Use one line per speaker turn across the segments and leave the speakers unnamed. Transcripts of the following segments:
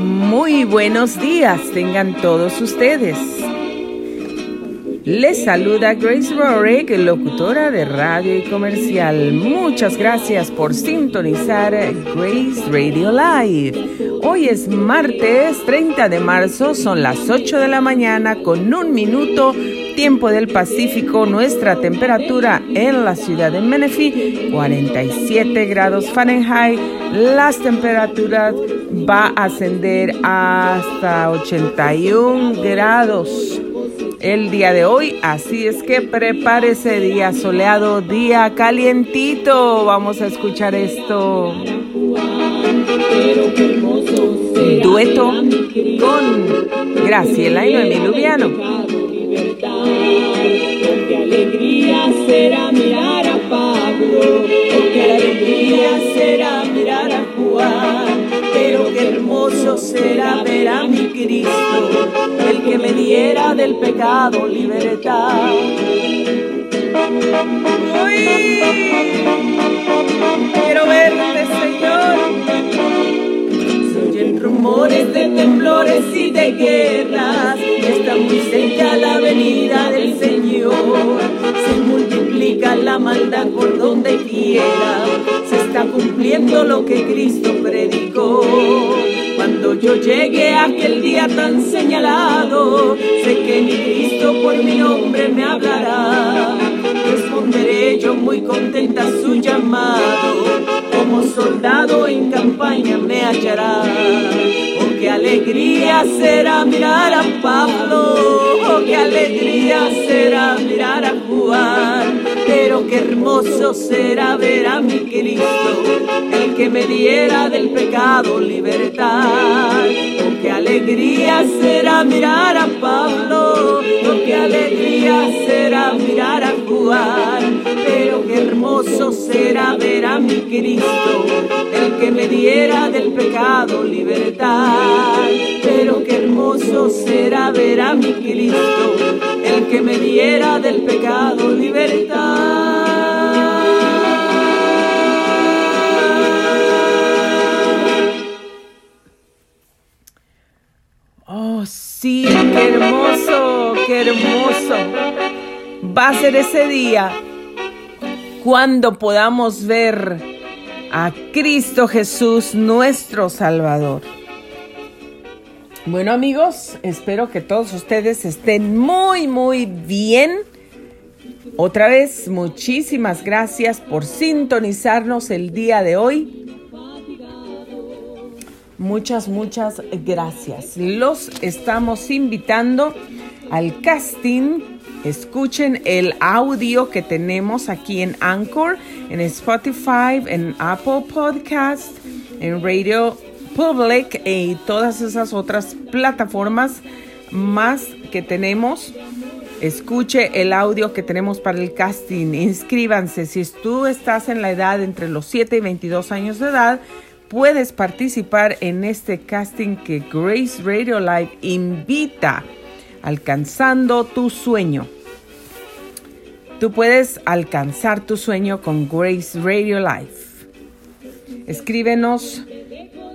Muy buenos días tengan todos ustedes. Les saluda Grace Rorick, locutora de radio y comercial. Muchas gracias por sintonizar Grace Radio Live. Hoy es martes 30 de marzo, son las 8 de la mañana con un minuto tiempo del Pacífico, nuestra temperatura en la ciudad de Menifee, 47 grados Fahrenheit. Las temperaturas va a ascender hasta 81 grados el día de hoy, así es que prepárese día soleado, día calientito. Vamos a escuchar esto. Dueto con Graciela y Noemí Lubiano.
Qué alegría será mirar a Pablo, qué alegría será mirar a Juan, pero qué hermoso será ver a mi Cristo, el que me diera del pecado libertad. quiero verte, Señor. Rumores de temblores y de guerras, está muy cerca la venida del Señor. Se multiplica la maldad por donde quiera, se está cumpliendo lo que Cristo predicó. Cuando yo llegue a aquel día tan señalado, sé que mi Cristo por mi nombre me hablará. Responderé yo muy contenta a su llamado, soldado en campaña me hallará. Oh, qué alegría será mirar a Pablo, oh, qué alegría será mirar a Juan, pero qué hermoso será ver a mi Cristo, el que me diera del pecado libertad. Oh, qué alegría será mirar a Pablo, oh, qué alegría será mirar a Juan, pero qué hermoso será ver a mi Cristo, el que me diera del pecado libertad. Pero qué hermoso será ver a mi Cristo, el que me diera del pecado libertad.
Oh, sí, qué hermoso, qué hermoso. Va a ser ese día cuando podamos ver a Cristo Jesús, nuestro Salvador. Bueno amigos, espero que todos ustedes estén muy, muy bien. Otra vez, muchísimas gracias por sintonizarnos el día de hoy. Muchas, muchas gracias. Los estamos invitando al casting. Escuchen el audio que tenemos aquí en Anchor, en Spotify, en Apple Podcast, en Radio Public y todas esas otras plataformas más que tenemos. Escuche el audio que tenemos para el casting. Inscríbanse. Si tú estás en la edad entre los 7 y 22 años de edad, puedes participar en este casting que Grace Radio Live invita, alcanzando tu sueño. Tú puedes alcanzar tu sueño con Grace Radio Live. Escríbenos,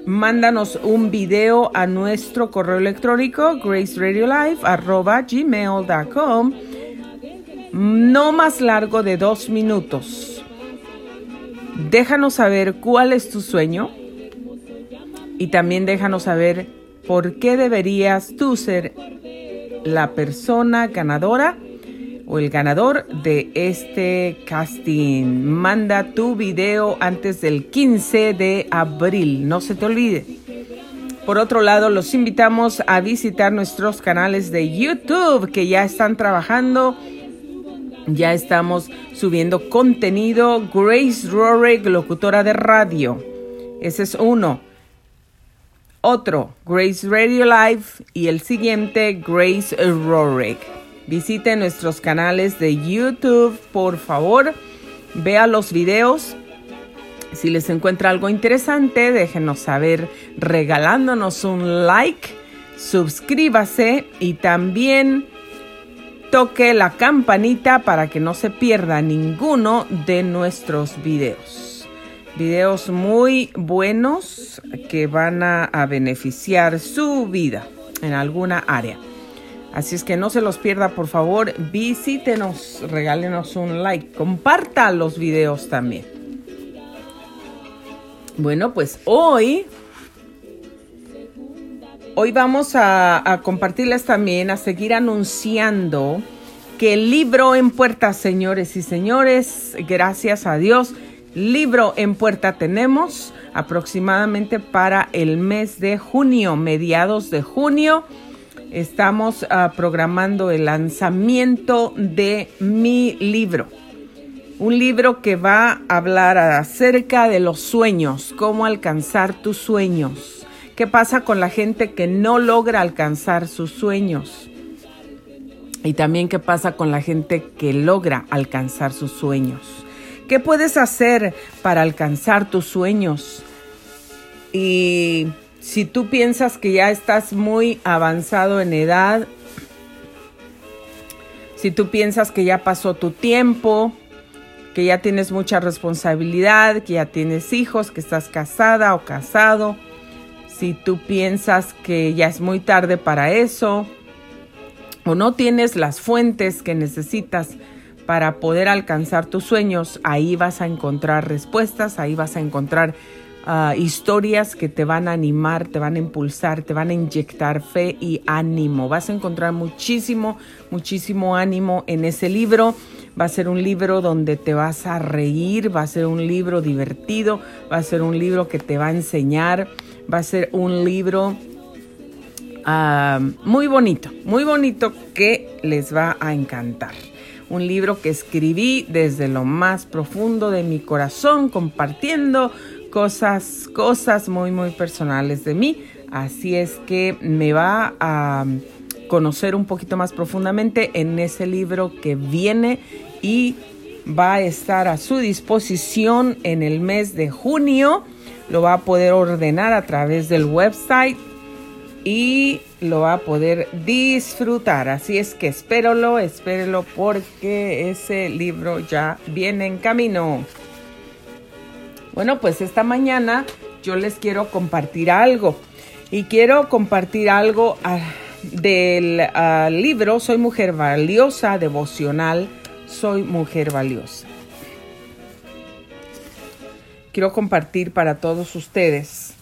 mándanos un video a nuestro correo electrónico graceradiolive.gmail.com no más largo de dos minutos. Déjanos saber cuál es tu sueño y también déjanos saber por qué deberías tú ser la persona ganadora o el ganador de este casting. Manda tu video antes del 15 de abril, no se te olvide. Por otro lado, los invitamos a visitar nuestros canales de YouTube que ya están trabajando. Ya estamos subiendo contenido. Grace Rorick, locutora de radio. Ese es uno. Otro, Grace Radio Live. Y el siguiente, Grace Rorick. Visite nuestros canales de YouTube, por favor. Vea los videos. Si les encuentra algo interesante, déjenos saber regalándonos un like, suscríbase y también toque la campanita para que no se pierda ninguno de nuestros videos. Videos muy buenos que van a, beneficiar su vida en alguna área. Así es que no se los pierda, por favor, visítenos, regálenos un like, comparta los videos también. Bueno, pues hoy, hoy vamos a, a compartirles también, a seguir anunciando que el libro en puerta, señores y señores, gracias a Dios, libro en puerta tenemos aproximadamente para el mes de junio, mediados de junio. Estamos uh, programando el lanzamiento de mi libro. Un libro que va a hablar acerca de los sueños, cómo alcanzar tus sueños. ¿Qué pasa con la gente que no logra alcanzar sus sueños? Y también qué pasa con la gente que logra alcanzar sus sueños. ¿Qué puedes hacer para alcanzar tus sueños? Y si tú piensas que ya estás muy avanzado en edad, si tú piensas que ya pasó tu tiempo, que ya tienes mucha responsabilidad, que ya tienes hijos, que estás casada o casado, si tú piensas que ya es muy tarde para eso, o no tienes las fuentes que necesitas para poder alcanzar tus sueños, ahí vas a encontrar respuestas, ahí vas a encontrar uh, historias que te van a animar, te van a impulsar, te van a inyectar fe y ánimo. Vas a encontrar muchísimo, muchísimo ánimo en ese libro. Va a ser un libro donde te vas a reír, va a ser un libro divertido, va a ser un libro que te va a enseñar, va a ser un libro uh, muy bonito, muy bonito que les va a encantar un libro que escribí desde lo más profundo de mi corazón, compartiendo cosas, cosas muy, muy personales de mí. Así es que me va a conocer un poquito más profundamente en ese libro que viene y va a estar a su disposición en el mes de junio. Lo va a poder ordenar a través del website y lo va a poder disfrutar. Así es que espéralo, espérelo porque ese libro ya viene en camino. Bueno, pues esta mañana yo les quiero compartir algo y quiero compartir algo uh, del uh, libro Soy Mujer Valiosa, devocional Soy Mujer Valiosa. Quiero compartir para todos ustedes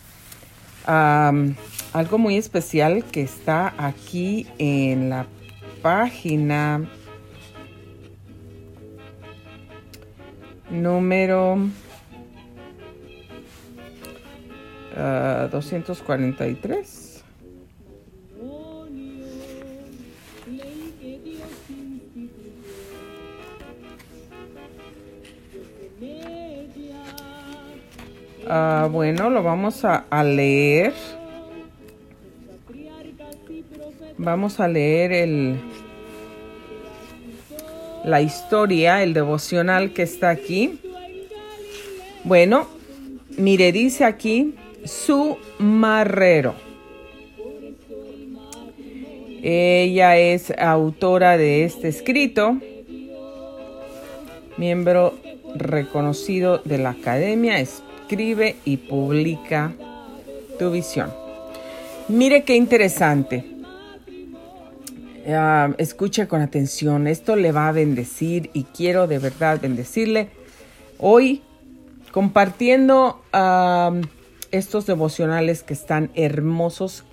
algo muy especial que está aquí en la página número uh, 243. Uh, bueno, lo vamos a, a leer. Vamos a leer el, la historia, el devocional que está aquí. Bueno, mire, dice aquí su marrero. Ella es autora de este escrito, miembro reconocido de la academia, escribe y publica tu visión. Mire qué interesante. Uh, escuche con atención, esto le va a bendecir y quiero de verdad bendecirle. Hoy compartiendo estos devocionales que están hermosos,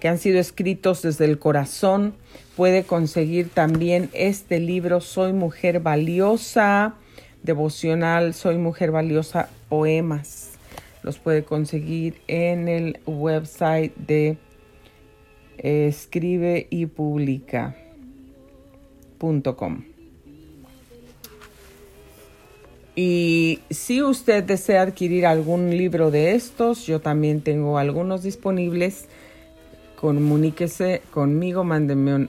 que han sido escritos desde el corazón, puede conseguir también este libro Soy Mujer Valiosa, devocional Soy Mujer Valiosa, poemas. Los puede conseguir en el website de escribe y publica.com. Y si usted desea adquirir algún libro de estos, yo también tengo algunos disponibles. Comuníquese conmigo, mándeme un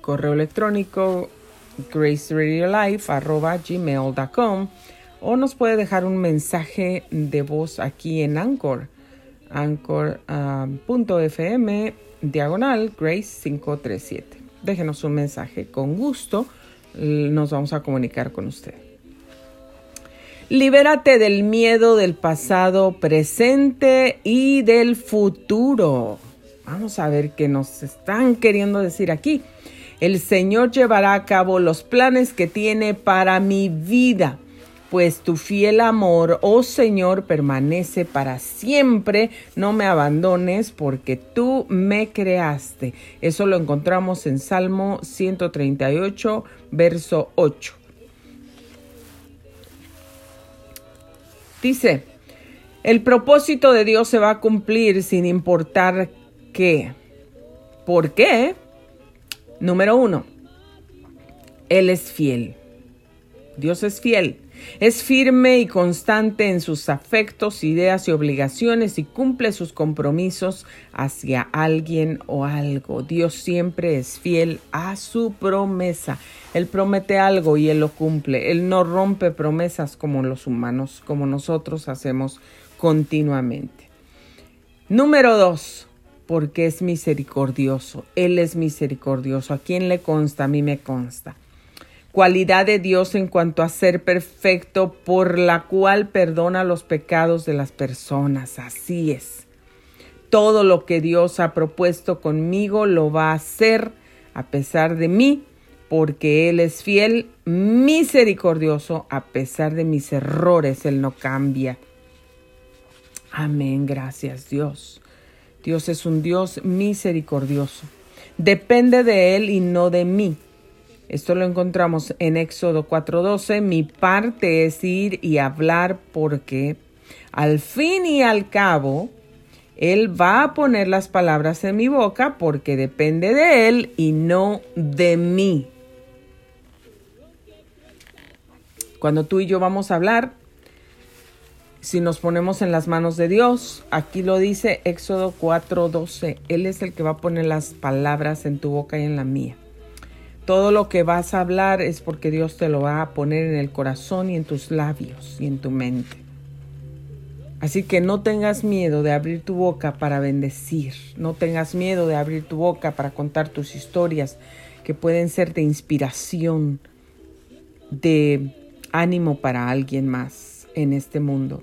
correo electrónico graceradiolife.gmail.com o nos puede dejar un mensaje de voz aquí en Anchor, anchor.fm diagonal Grace 537. Déjenos un mensaje con gusto, nos vamos a comunicar con usted. Libérate del miedo del pasado, presente y del futuro. Vamos a ver qué nos están queriendo decir aquí. El Señor llevará a cabo los planes que tiene para mi vida pues tu fiel amor, oh Señor, permanece para siempre. No me abandones porque tú me creaste. Eso lo encontramos en Salmo 138, verso 8. Dice, el propósito de Dios se va a cumplir sin importar qué. ¿Por qué? Número uno, Él es fiel. Dios es fiel. Es firme y constante en sus afectos, ideas y obligaciones y cumple sus compromisos hacia alguien o algo. Dios siempre es fiel a su promesa. Él promete algo y Él lo cumple. Él no rompe promesas como los humanos, como nosotros hacemos continuamente. Número dos, porque es misericordioso. Él es misericordioso. ¿A quién le consta? A mí me consta cualidad de Dios en cuanto a ser perfecto, por la cual perdona los pecados de las personas. Así es. Todo lo que Dios ha propuesto conmigo lo va a hacer a pesar de mí, porque Él es fiel, misericordioso, a pesar de mis errores, Él no cambia. Amén, gracias Dios. Dios es un Dios misericordioso. Depende de Él y no de mí. Esto lo encontramos en Éxodo 4:12. Mi parte es ir y hablar porque al fin y al cabo Él va a poner las palabras en mi boca porque depende de Él y no de mí. Cuando tú y yo vamos a hablar, si nos ponemos en las manos de Dios, aquí lo dice Éxodo 4:12, Él es el que va a poner las palabras en tu boca y en la mía. Todo lo que vas a hablar es porque Dios te lo va a poner en el corazón y en tus labios y en tu mente. Así que no tengas miedo de abrir tu boca para bendecir, no tengas miedo de abrir tu boca para contar tus historias que pueden ser de inspiración, de ánimo para alguien más en este mundo.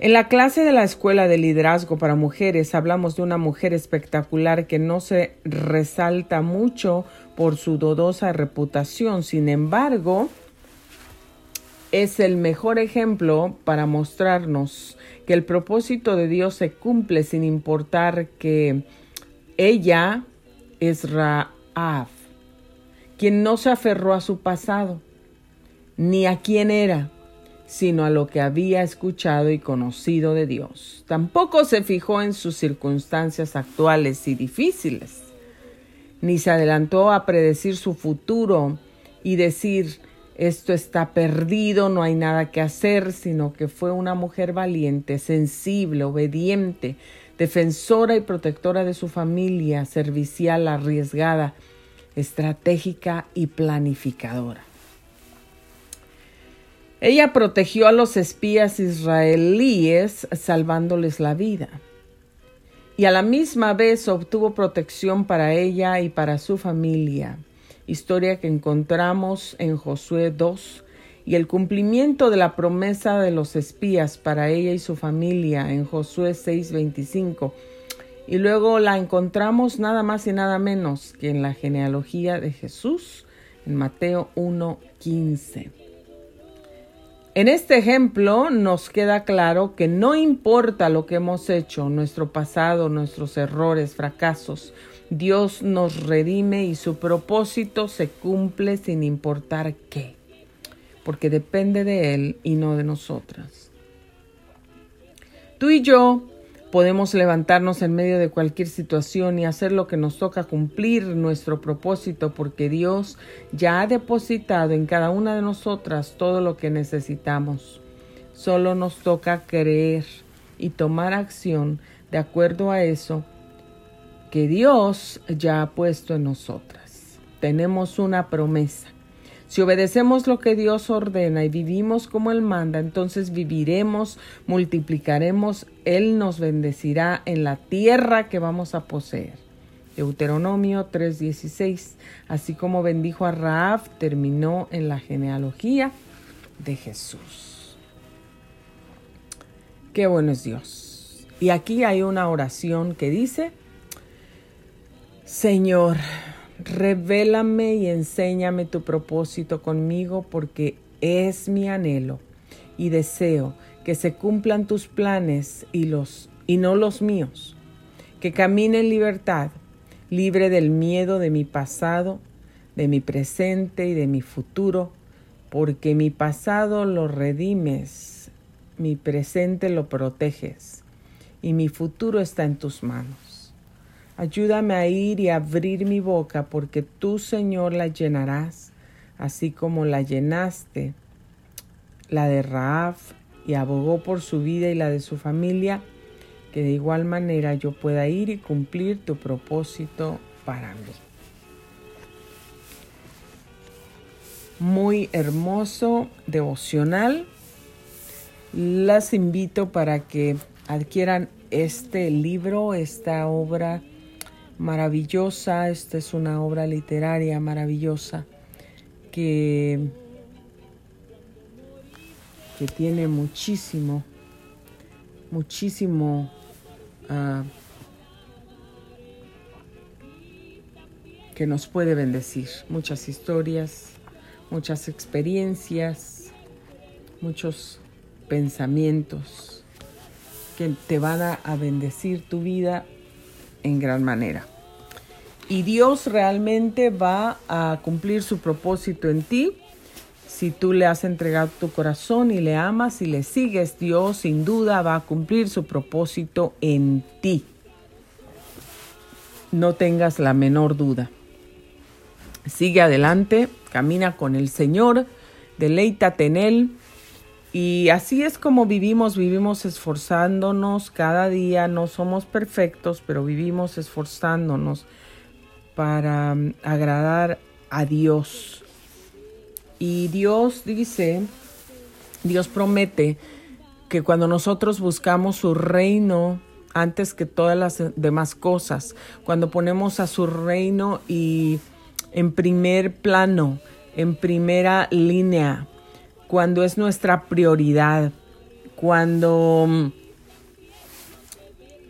En la clase de la Escuela de Liderazgo para Mujeres hablamos de una mujer espectacular que no se resalta mucho por su dudosa reputación. Sin embargo, es el mejor ejemplo para mostrarnos que el propósito de Dios se cumple sin importar que ella es Raaf, quien no se aferró a su pasado, ni a quién era, sino a lo que había escuchado y conocido de Dios. Tampoco se fijó en sus circunstancias actuales y difíciles, ni se adelantó a predecir su futuro y decir esto está perdido, no hay nada que hacer, sino que fue una mujer valiente, sensible, obediente, defensora y protectora de su familia, servicial, arriesgada, estratégica y planificadora. Ella protegió a los espías israelíes salvándoles la vida. Y a la misma vez obtuvo protección para ella y para su familia, historia que encontramos en Josué 2, y el cumplimiento de la promesa de los espías para ella y su familia en Josué 6:25. Y luego la encontramos nada más y nada menos que en la genealogía de Jesús en Mateo 1:15. En este ejemplo nos queda claro que no importa lo que hemos hecho, nuestro pasado, nuestros errores, fracasos, Dios nos redime y su propósito se cumple sin importar qué, porque depende de Él y no de nosotras. Tú y yo Podemos levantarnos en medio de cualquier situación y hacer lo que nos toca cumplir nuestro propósito porque Dios ya ha depositado en cada una de nosotras todo lo que necesitamos. Solo nos toca creer y tomar acción de acuerdo a eso que Dios ya ha puesto en nosotras. Tenemos una promesa si obedecemos lo que Dios ordena y vivimos como Él manda, entonces viviremos, multiplicaremos, Él nos bendecirá en la tierra que vamos a poseer. Deuteronomio 3:16, así como bendijo a Raab, terminó en la genealogía de Jesús. Qué bueno es Dios. Y aquí hay una oración que dice, Señor, revélame y enséñame tu propósito conmigo porque es mi anhelo y deseo que se cumplan tus planes y los y no los míos, que camine en libertad, libre del miedo de mi pasado, de mi presente y de mi futuro, porque mi pasado lo redimes, mi presente lo proteges y mi futuro está en tus manos. Ayúdame a ir y abrir mi boca, porque tú, Señor, la llenarás, así como la llenaste, la de Raab, y abogó por su vida y la de su familia, que de igual manera yo pueda ir y cumplir tu propósito para mí. Muy hermoso, devocional. Las invito para que adquieran este libro, esta obra maravillosa. Esta es una obra literaria maravillosa que que tiene muchísimo, muchísimo uh, que nos puede bendecir. Muchas historias, muchas experiencias, muchos pensamientos que te van a bendecir tu vida en gran manera. Y Dios realmente va a cumplir su propósito en ti si tú le has entregado tu corazón y le amas y le sigues, Dios sin duda va a cumplir su propósito en ti. No tengas la menor duda. Sigue adelante, camina con el Señor, deleítate en Él. Y así es como vivimos, vivimos esforzándonos cada día, no somos perfectos, pero vivimos esforzándonos para mm, agradar a Dios. Y Dios dice, Dios promete que cuando nosotros buscamos su reino antes que todas las demás cosas, cuando ponemos a su reino y en primer plano, en primera línea, cuando es nuestra prioridad, cuando mm,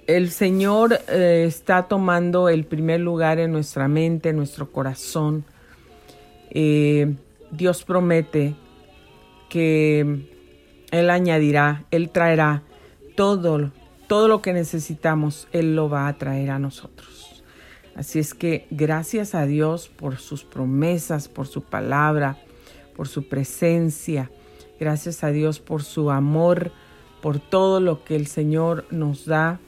el Señor eh, está tomando el primer lugar en nuestra mente, en nuestro corazón, eh, Dios promete que Él añadirá, Él traerá todo, todo lo que necesitamos, Él lo va a traer a nosotros. Así es que gracias a Dios por sus promesas, por su palabra, por su presencia. Gracias a Dios por su amor, por todo lo que el Señor nos da.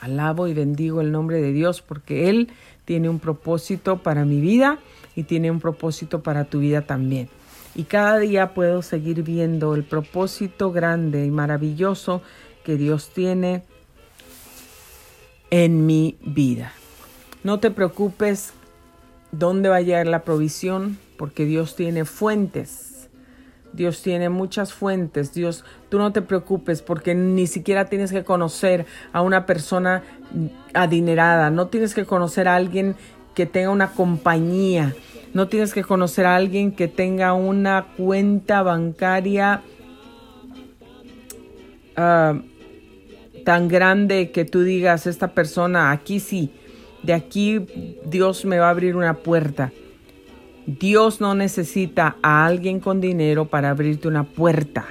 Alabo y bendigo el nombre de Dios porque Él tiene un propósito para mi vida y tiene un propósito para tu vida también. Y cada día puedo seguir viendo el propósito grande y maravilloso que Dios tiene en mi vida. No te preocupes dónde va a llegar la provisión, porque Dios tiene fuentes. Dios tiene muchas fuentes. Dios, tú no te preocupes porque ni siquiera tienes que conocer a una persona adinerada, no tienes que conocer a alguien que tenga una compañía, no tienes que conocer a alguien que tenga una cuenta bancaria ah, tan grande que tú digas, esta persona, aquí sí, de aquí Dios me va a abrir una puerta. Dios no necesita a alguien con dinero para abrirte una puerta.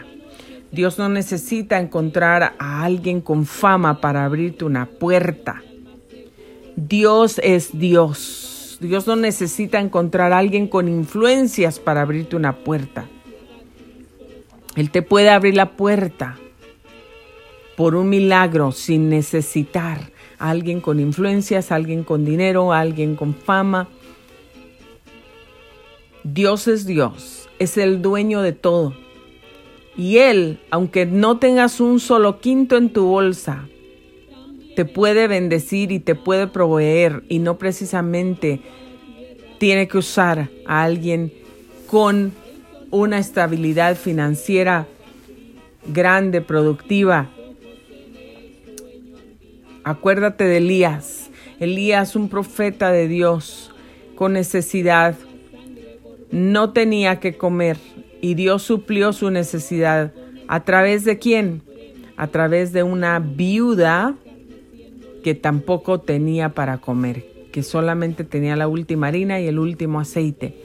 Dios no necesita encontrar a alguien con fama para abrirte una puerta. Dios es Dios. Dios no necesita encontrar a alguien con influencias para abrirte una puerta. Él te puede abrir la puerta por un milagro sin necesitar a alguien con influencias, a alguien con dinero, a alguien con fama. Dios es Dios, es el dueño de todo. Y Él, aunque no tengas un solo quinto en tu bolsa, te puede bendecir y te puede proveer y no precisamente tiene que usar a alguien con una estabilidad financiera grande, productiva. Acuérdate de Elías. Elías, un profeta de Dios con necesidad, no tenía que comer Y Dios suplió su necesidad. ¿A través de quién? A través de una viuda que tampoco tenía para comer, que solamente tenía la última harina y el último aceite.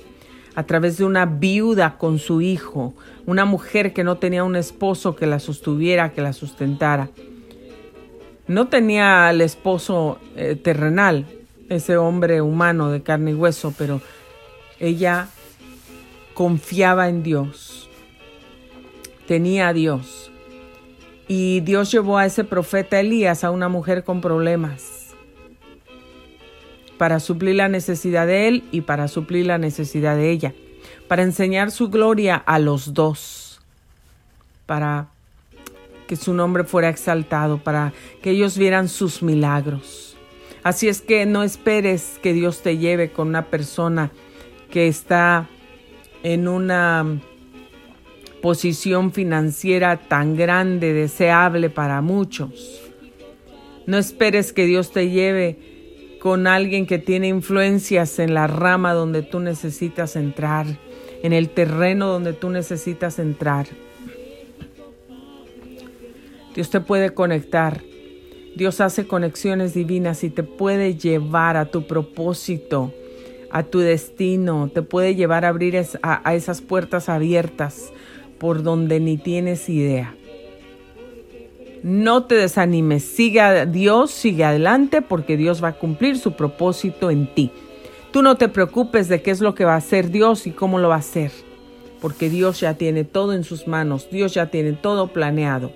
A través de una viuda con su hijo, una mujer que no tenía un esposo que la sostuviera, que la sustentara. No tenía al esposo eh, terrenal, ese hombre humano de carne y hueso, pero ella confiaba en Dios, tenía a Dios. Y Dios llevó a ese profeta Elías a una mujer con problemas para suplir la necesidad de él y para suplir la necesidad de ella, para enseñar su gloria a los dos, para que su nombre fuera exaltado, para que ellos vieran sus milagros. Así es que no esperes que Dios te lleve con una persona que está en una posición financiera tan grande, deseable para muchos. No esperes que Dios te lleve con alguien que tiene influencias en la rama donde tú necesitas entrar, en el terreno donde tú necesitas entrar. Dios te puede conectar. Dios hace conexiones divinas y te puede llevar a tu propósito a tu destino, te puede llevar a abrir a, esas puertas abiertas por donde ni tienes idea. No te desanimes, sigue a Dios, sigue adelante porque Dios va a cumplir su propósito en ti. Tú no te preocupes de qué es lo que va a hacer Dios y cómo lo va a hacer, porque Dios ya tiene todo en sus manos, Dios ya tiene todo planeado.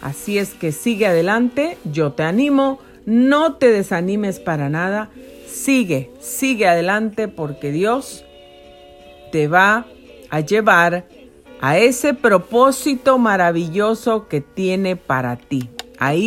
Así es que sigue adelante, yo te animo, no te desanimes para nada, sigue, sigue adelante porque Dios te va a llevar a ese propósito maravilloso que tiene para ti. Ahí